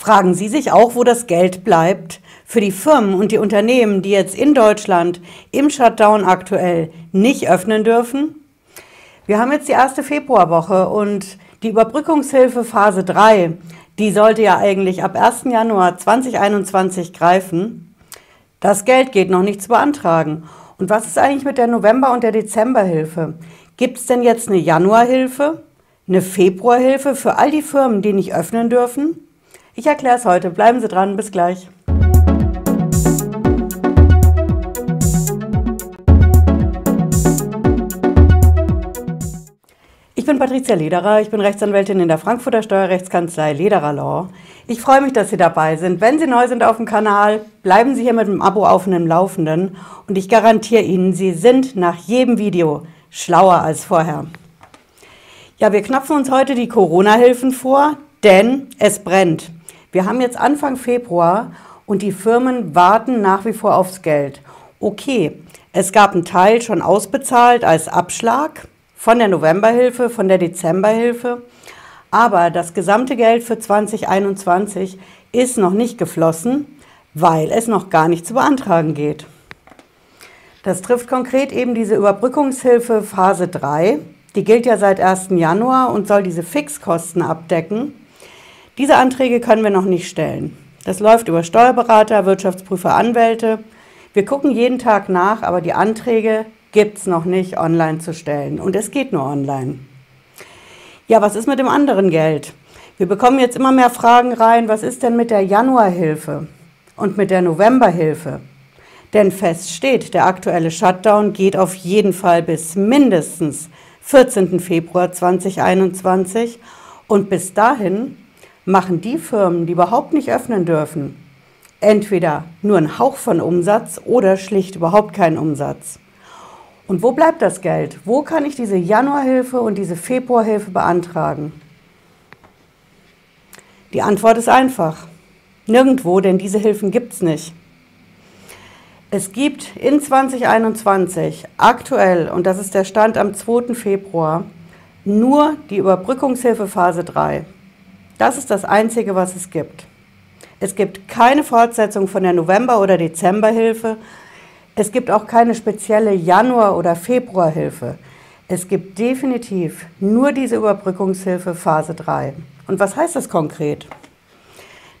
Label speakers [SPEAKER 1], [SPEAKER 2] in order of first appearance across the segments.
[SPEAKER 1] Fragen Sie sich auch, wo das Geld bleibt für die Firmen und die Unternehmen, die jetzt in Deutschland im Shutdown aktuell nicht öffnen dürfen? Wir haben jetzt die erste Februarwoche und die Überbrückungshilfe Phase 3, die sollte ja eigentlich ab 1. Januar 2021 greifen. Das Geld geht noch nicht zu beantragen. Und was ist eigentlich mit der November- und der Dezemberhilfe? Gibt es denn jetzt eine Januarhilfe, eine Februarhilfe für all die Firmen, die nicht öffnen dürfen? Ich erkläre es heute. Bleiben Sie dran. Bis gleich. Ich bin Patricia Lederer, ich bin Rechtsanwältin in der Frankfurter Steuerrechtskanzlei Lederer Law. Ich freue mich, dass Sie dabei sind. Wenn Sie neu sind auf dem Kanal, bleiben Sie hier mit dem Abo auf dem Laufenden und ich garantiere Ihnen, Sie sind nach jedem Video schlauer als vorher. Ja, wir knapfen uns heute die Corona-Hilfen vor, denn es brennt. Wir haben jetzt Anfang Februar und die Firmen warten nach wie vor aufs Geld. Okay, es gab einen Teil schon ausbezahlt als Abschlag von der Novemberhilfe, von der Dezemberhilfe. Aber das gesamte Geld für 2021 ist noch nicht geflossen, weil es noch gar nicht zu beantragen geht. Das trifft konkret eben diese Überbrückungshilfe Phase 3. Die gilt ja seit 1. Januar und soll diese Fixkosten abdecken. Diese Anträge können wir noch nicht stellen. Das läuft über Steuerberater, Wirtschaftsprüfer, Anwälte. Wir gucken jeden Tag nach, aber die Anträge gibt es noch nicht online zu stellen. Und es geht nur online. Ja, was ist mit dem anderen Geld? Wir bekommen jetzt immer mehr Fragen rein, was ist denn mit der Januarhilfe und mit der Novemberhilfe? Denn fest steht, der aktuelle Shutdown geht auf jeden Fall bis mindestens 14. Februar 2021 und bis dahin machen die Firmen, die überhaupt nicht öffnen dürfen, entweder nur einen Hauch von Umsatz oder schlicht überhaupt keinen Umsatz. Und wo bleibt das Geld? Wo kann ich diese Januarhilfe und diese Februarhilfe beantragen? Die Antwort ist einfach. Nirgendwo, denn diese Hilfen gibt es nicht. Es gibt in 2021 aktuell, und das ist der Stand am 2. Februar, nur die Überbrückungshilfe Phase 3. Das ist das Einzige, was es gibt. Es gibt keine Fortsetzung von der November- oder Dezemberhilfe, es gibt auch keine spezielle Januar- oder Februarhilfe. Es gibt definitiv nur diese Überbrückungshilfe Phase 3. Und was heißt das konkret?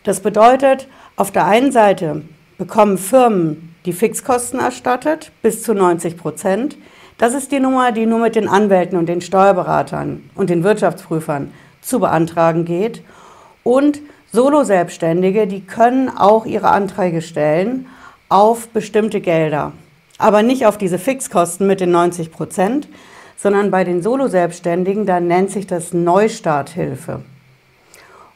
[SPEAKER 1] Das bedeutet, auf der einen Seite bekommen Firmen die Fixkosten erstattet, bis zu 90 Prozent. Das ist die Nummer, die nur mit den Anwälten und den Steuerberatern und den Wirtschaftsprüfern zu beantragen geht. Und Solo-Selbstständige, die können auch ihre Anträge stellen auf bestimmte Gelder. Aber nicht auf diese Fixkosten mit den 90 Prozent, sondern bei den Solo-Selbstständigen, da nennt sich das Neustarthilfe.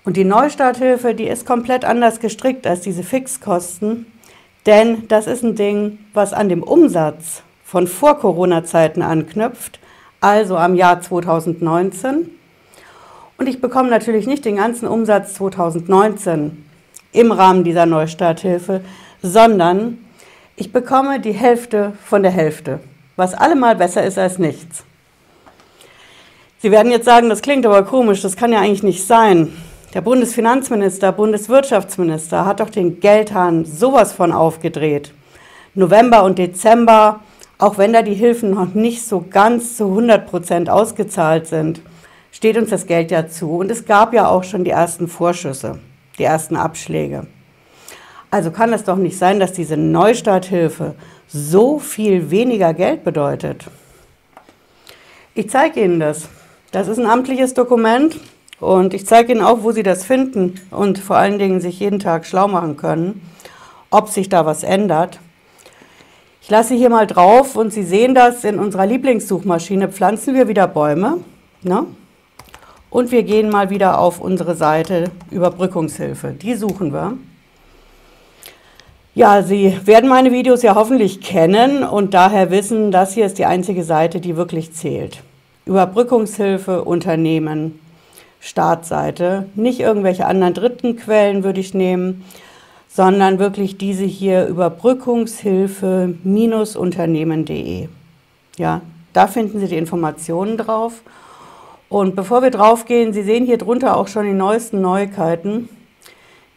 [SPEAKER 1] Und die Neustarthilfe, die ist komplett anders gestrickt als diese Fixkosten, denn das ist ein Ding, was an dem Umsatz von Vor-Corona-Zeiten anknüpft, also am Jahr 2019. Und ich bekomme natürlich nicht den ganzen Umsatz 2019 im Rahmen dieser Neustarthilfe, sondern ich bekomme die Hälfte von der Hälfte, was allemal besser ist als nichts. Sie werden jetzt sagen, das klingt aber komisch, das kann ja eigentlich nicht sein. Der Bundesfinanzminister, Bundeswirtschaftsminister hat doch den Geldhahn sowas von aufgedreht. November und Dezember, auch wenn da die Hilfen noch nicht so ganz zu 100 Prozent ausgezahlt sind, steht uns das Geld ja zu. Und es gab ja auch schon die ersten Vorschüsse, die ersten Abschläge. Also kann es doch nicht sein, dass diese Neustarthilfe so viel weniger Geld bedeutet. Ich zeige Ihnen das. Das ist ein amtliches Dokument und ich zeige Ihnen auch, wo Sie das finden und vor allen Dingen sich jeden Tag schlau machen können, ob sich da was ändert. Ich lasse hier mal drauf und Sie sehen das, in unserer Lieblingssuchmaschine pflanzen wir wieder Bäume. Ne? Und wir gehen mal wieder auf unsere Seite Überbrückungshilfe. Die suchen wir. Ja, Sie werden meine Videos ja hoffentlich kennen und daher wissen, das hier ist die einzige Seite, die wirklich zählt. Überbrückungshilfe, Unternehmen, Startseite. Nicht irgendwelche anderen dritten Quellen würde ich nehmen, sondern wirklich diese hier Überbrückungshilfe-unternehmen.de. Ja, da finden Sie die Informationen drauf. Und bevor wir draufgehen, Sie sehen hier drunter auch schon die neuesten Neuigkeiten.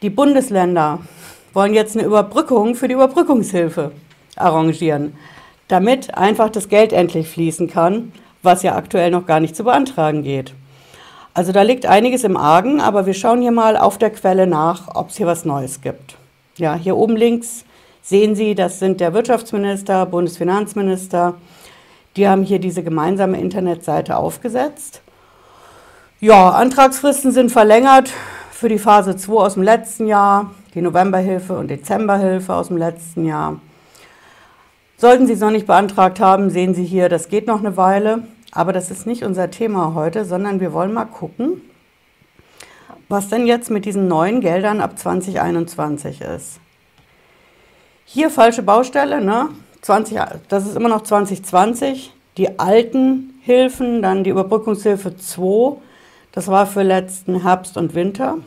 [SPEAKER 1] Die Bundesländer wollen jetzt eine Überbrückung für die Überbrückungshilfe arrangieren, damit einfach das Geld endlich fließen kann, was ja aktuell noch gar nicht zu beantragen geht. Also da liegt einiges im Argen, aber wir schauen hier mal auf der Quelle nach, ob es hier was Neues gibt. Ja, hier oben links sehen Sie, das sind der Wirtschaftsminister, Bundesfinanzminister. Die haben hier diese gemeinsame Internetseite aufgesetzt. Ja, Antragsfristen sind verlängert für die Phase 2 aus dem letzten Jahr, die Novemberhilfe und Dezemberhilfe aus dem letzten Jahr. Sollten Sie es noch nicht beantragt haben, sehen Sie hier, das geht noch eine Weile. Aber das ist nicht unser Thema heute, sondern wir wollen mal gucken, was denn jetzt mit diesen neuen Geldern ab 2021 ist. Hier falsche Baustelle, ne? 20, das ist immer noch 2020. Die alten Hilfen, dann die Überbrückungshilfe 2, das war für letzten Herbst und Winter.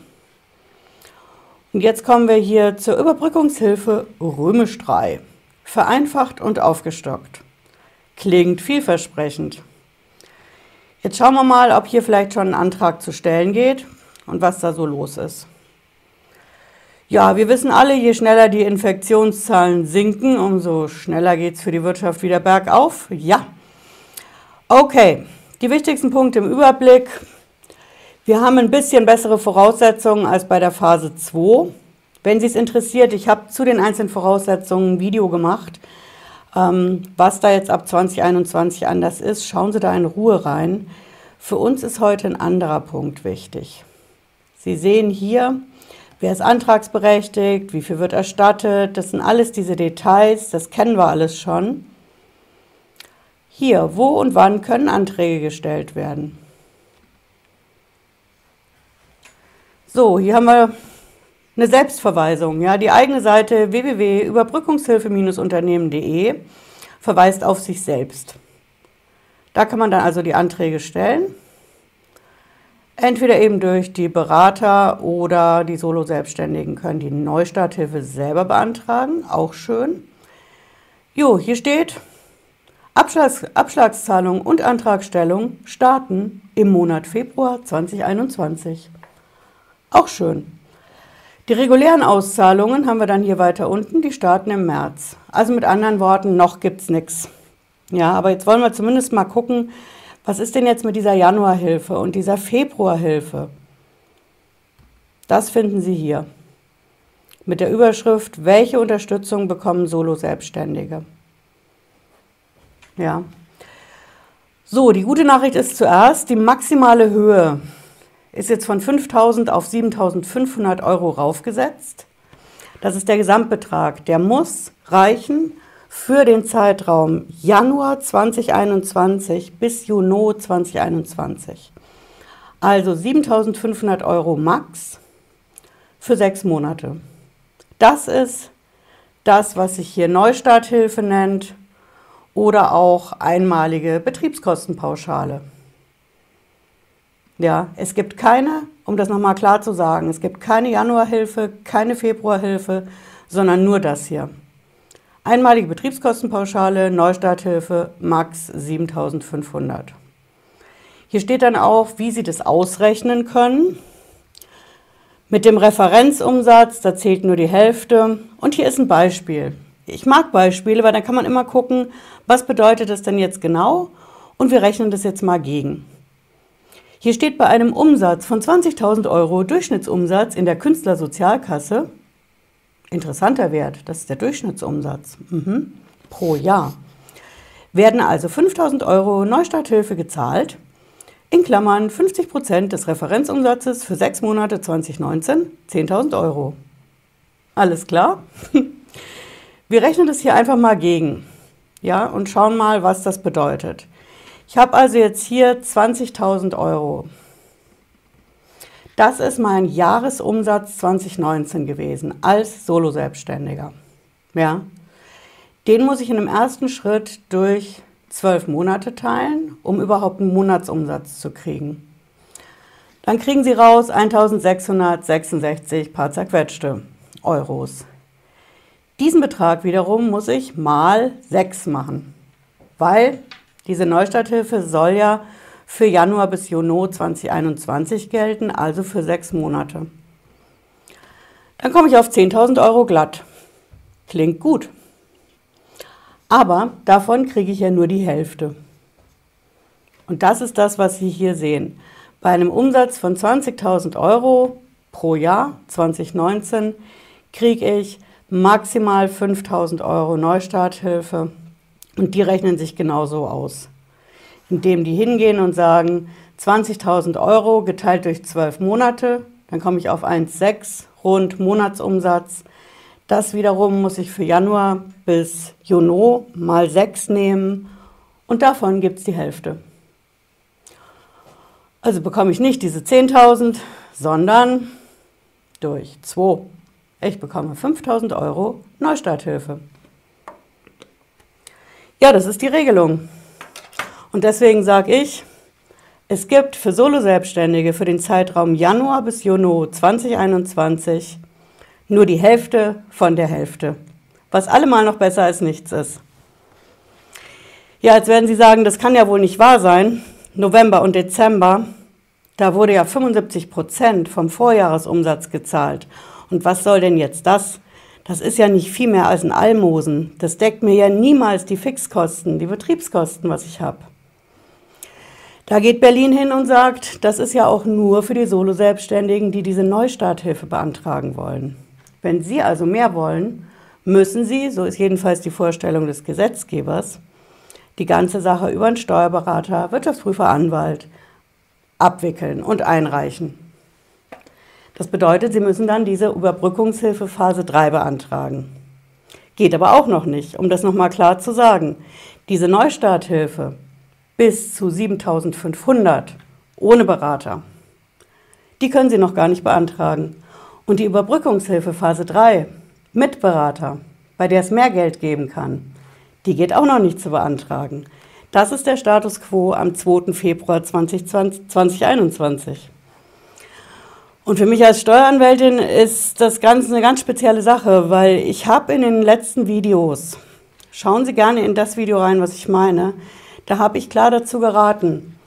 [SPEAKER 1] Und jetzt kommen wir hier zur Überbrückungshilfe Römisch 3. Vereinfacht und aufgestockt. Klingt vielversprechend. Jetzt schauen wir mal, ob hier vielleicht schon ein Antrag zu stellen geht und was da so los ist. Ja, wir wissen alle, je schneller die Infektionszahlen sinken, umso schneller geht es für die Wirtschaft wieder bergauf. Ja. Okay, die wichtigsten Punkte im Überblick. Wir haben ein bisschen bessere Voraussetzungen als bei der Phase 2. Wenn Sie es interessiert, ich habe zu den einzelnen Voraussetzungen ein Video gemacht. Ähm, was da jetzt ab 2021 anders ist, schauen Sie da in Ruhe rein. Für uns ist heute ein anderer Punkt wichtig. Sie sehen hier, wer ist antragsberechtigt, wie viel wird erstattet, das sind alles diese Details, das kennen wir alles schon. Hier, wo und wann können Anträge gestellt werden? So, hier haben wir eine Selbstverweisung. Ja, die eigene Seite www.überbrückungshilfe-unternehmen.de verweist auf sich selbst. Da kann man dann also die Anträge stellen. Entweder eben durch die Berater oder die Solo-Selbstständigen können die Neustarthilfe selber beantragen. Auch schön. Jo, hier steht, Abschlags Abschlagszahlung und Antragstellung starten im Monat Februar 2021. Auch schön. Die regulären Auszahlungen haben wir dann hier weiter unten, die starten im März. Also mit anderen Worten, noch gibt es nichts. Ja, aber jetzt wollen wir zumindest mal gucken, was ist denn jetzt mit dieser Januarhilfe und dieser Februarhilfe? Das finden Sie hier. Mit der Überschrift, welche Unterstützung bekommen Solo-Selbstständige? Ja. So, die gute Nachricht ist zuerst, die maximale Höhe ist jetzt von 5.000 auf 7.500 Euro raufgesetzt. Das ist der Gesamtbetrag. Der muss reichen für den Zeitraum Januar 2021 bis Juni 2021. Also 7.500 Euro max für sechs Monate. Das ist das, was sich hier Neustarthilfe nennt oder auch einmalige Betriebskostenpauschale. Ja, es gibt keine, um das nochmal klar zu sagen, es gibt keine Januarhilfe, keine Februarhilfe, sondern nur das hier. Einmalige Betriebskostenpauschale, Neustarthilfe, max 7500. Hier steht dann auch, wie Sie das ausrechnen können. Mit dem Referenzumsatz, da zählt nur die Hälfte. Und hier ist ein Beispiel. Ich mag Beispiele, weil dann kann man immer gucken, was bedeutet das denn jetzt genau? Und wir rechnen das jetzt mal gegen. Hier steht bei einem Umsatz von 20.000 Euro Durchschnittsumsatz in der Künstlersozialkasse, interessanter Wert, das ist der Durchschnittsumsatz mhm, pro Jahr, werden also 5.000 Euro Neustarthilfe gezahlt, in Klammern 50 Prozent des Referenzumsatzes für sechs Monate 2019, 10.000 Euro. Alles klar? Wir rechnen das hier einfach mal gegen ja, und schauen mal, was das bedeutet. Ich habe also jetzt hier 20.000 Euro. Das ist mein Jahresumsatz 2019 gewesen als Solo-Selbstständiger. Ja. Den muss ich in einem ersten Schritt durch zwölf Monate teilen, um überhaupt einen Monatsumsatz zu kriegen. Dann kriegen Sie raus 1666 paar zerquetschte Euros. Diesen Betrag wiederum muss ich mal 6 machen, weil diese Neustarthilfe soll ja für Januar bis Juni 2021 gelten, also für sechs Monate. Dann komme ich auf 10.000 Euro glatt. Klingt gut. Aber davon kriege ich ja nur die Hälfte. Und das ist das, was Sie hier sehen. Bei einem Umsatz von 20.000 Euro pro Jahr 2019 kriege ich maximal 5.000 Euro Neustarthilfe. Und die rechnen sich genauso aus, indem die hingehen und sagen, 20.000 Euro geteilt durch 12 Monate, dann komme ich auf 1,6 rund Monatsumsatz. Das wiederum muss ich für Januar bis Juni mal 6 nehmen und davon gibt es die Hälfte. Also bekomme ich nicht diese 10.000, sondern durch 2. Ich bekomme 5.000 Euro Neustarthilfe. Ja, das ist die Regelung. Und deswegen sage ich, es gibt für Solo-Selbstständige für den Zeitraum Januar bis Juni 2021 nur die Hälfte von der Hälfte, was allemal noch besser als nichts ist. Ja, jetzt werden Sie sagen, das kann ja wohl nicht wahr sein. November und Dezember, da wurde ja 75 Prozent vom Vorjahresumsatz gezahlt. Und was soll denn jetzt das? Das ist ja nicht viel mehr als ein Almosen. Das deckt mir ja niemals die Fixkosten, die Betriebskosten, was ich habe. Da geht Berlin hin und sagt, das ist ja auch nur für die Solo-Selbstständigen, die diese Neustarthilfe beantragen wollen. Wenn Sie also mehr wollen, müssen Sie, so ist jedenfalls die Vorstellung des Gesetzgebers, die ganze Sache über einen Steuerberater, Wirtschaftsprüfer, Anwalt abwickeln und einreichen. Das bedeutet, Sie müssen dann diese Überbrückungshilfe Phase 3 beantragen. Geht aber auch noch nicht, um das nochmal klar zu sagen. Diese Neustarthilfe bis zu 7500 ohne Berater. Die können Sie noch gar nicht beantragen. Und die Überbrückungshilfe Phase 3 mit Berater, bei der es mehr Geld geben kann, die geht auch noch nicht zu beantragen. Das ist der Status quo am 2. Februar 2020, 2021. Und für mich als Steueranwältin ist das Ganze eine ganz spezielle Sache, weil ich habe in den letzten Videos, schauen Sie gerne in das Video rein, was ich meine, da habe ich klar dazu geraten,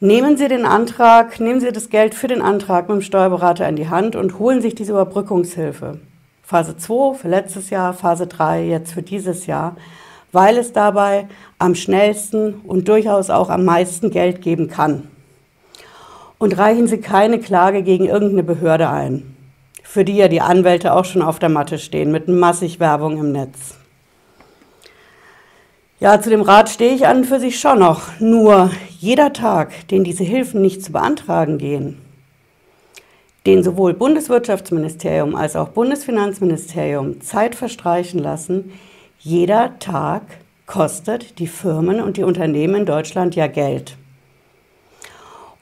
[SPEAKER 1] nehmen Sie den Antrag, nehmen Sie das Geld für den Antrag mit dem Steuerberater in die Hand und holen sich diese Überbrückungshilfe. Phase 2 für letztes Jahr, Phase 3 jetzt für dieses Jahr, weil es dabei am schnellsten und durchaus auch am meisten Geld geben kann. Und reichen Sie keine Klage gegen irgendeine Behörde ein, für die ja die Anwälte auch schon auf der Matte stehen, mit massig Werbung im Netz. Ja, zu dem Rat stehe ich an und für sich schon noch. Nur jeder Tag, den diese Hilfen nicht zu beantragen gehen, den sowohl Bundeswirtschaftsministerium als auch Bundesfinanzministerium Zeit verstreichen lassen, jeder Tag kostet die Firmen und die Unternehmen in Deutschland ja Geld.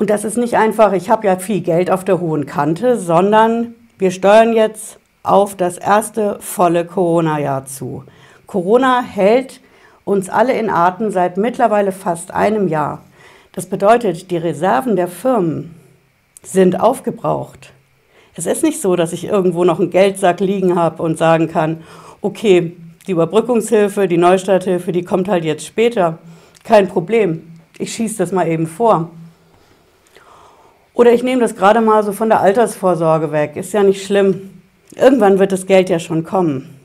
[SPEAKER 1] Und das ist nicht einfach, ich habe ja viel Geld auf der hohen Kante, sondern wir steuern jetzt auf das erste volle Corona-Jahr zu. Corona hält uns alle in Atem seit mittlerweile fast einem Jahr. Das bedeutet, die Reserven der Firmen sind aufgebraucht. Es ist nicht so, dass ich irgendwo noch einen Geldsack liegen habe und sagen kann, okay, die Überbrückungshilfe, die Neustarthilfe, die kommt halt jetzt später. Kein Problem. Ich schieße das mal eben vor. Oder ich nehme das gerade mal so von der Altersvorsorge weg. Ist ja nicht schlimm. Irgendwann wird das Geld ja schon kommen.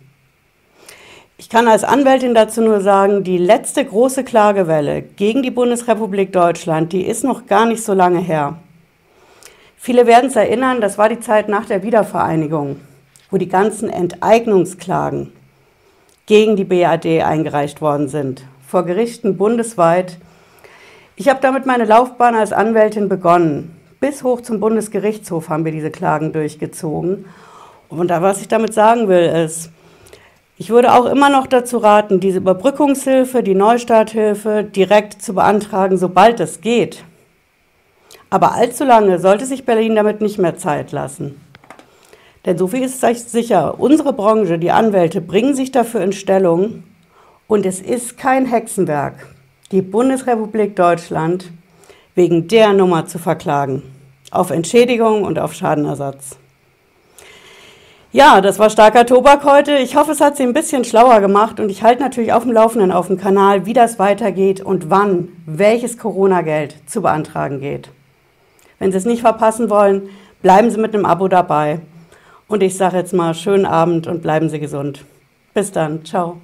[SPEAKER 1] Ich kann als Anwältin dazu nur sagen, die letzte große Klagewelle gegen die Bundesrepublik Deutschland, die ist noch gar nicht so lange her. Viele werden es erinnern, das war die Zeit nach der Wiedervereinigung, wo die ganzen Enteignungsklagen gegen die BAD eingereicht worden sind, vor Gerichten bundesweit. Ich habe damit meine Laufbahn als Anwältin begonnen. Bis hoch zum Bundesgerichtshof haben wir diese Klagen durchgezogen. Und was ich damit sagen will, ist, ich würde auch immer noch dazu raten, diese Überbrückungshilfe, die Neustarthilfe direkt zu beantragen, sobald es geht. Aber allzu lange sollte sich Berlin damit nicht mehr Zeit lassen. Denn so viel ist sicher, unsere Branche, die Anwälte, bringen sich dafür in Stellung und es ist kein Hexenwerk, die Bundesrepublik Deutschland wegen der Nummer zu verklagen, auf Entschädigung und auf Schadenersatz. Ja, das war starker Tobak heute. Ich hoffe, es hat Sie ein bisschen schlauer gemacht und ich halte natürlich auf dem Laufenden auf dem Kanal, wie das weitergeht und wann welches Corona-Geld zu beantragen geht. Wenn Sie es nicht verpassen wollen, bleiben Sie mit einem Abo dabei. Und ich sage jetzt mal schönen Abend und bleiben Sie gesund. Bis dann. Ciao.